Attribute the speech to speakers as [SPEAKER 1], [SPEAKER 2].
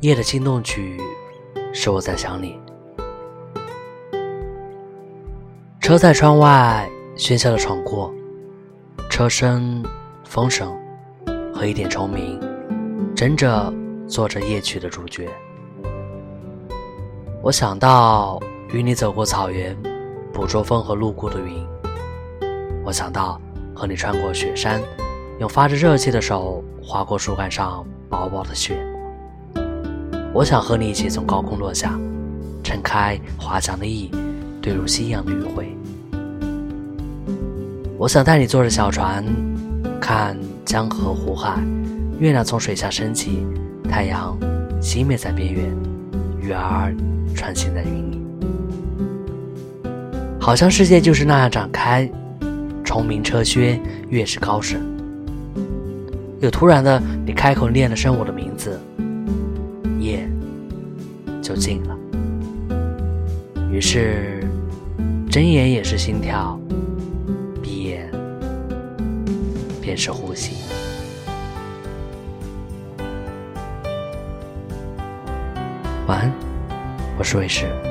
[SPEAKER 1] 夜的心动曲，是我在想你。车在窗外喧嚣的闯过，车声、风声和一点虫鸣，真着做着夜曲的主角。我想到与你走过草原，捕捉风和路过的云。我想到和你穿过雪山，用发着热气的手划过树干上薄薄的雪。我想和你一起从高空落下，撑开滑翔的翼，坠入夕阳的余晖。我想带你坐着小船，看江河湖海，月亮从水下升起，太阳熄灭在边缘，鱼儿穿行在云里，好像世界就是那样展开，虫鸣车喧，月是高升。又突然的，你开口念了声我的名字。就静了，于是睁眼也是心跳，闭眼便是呼吸。晚安，我是卫士。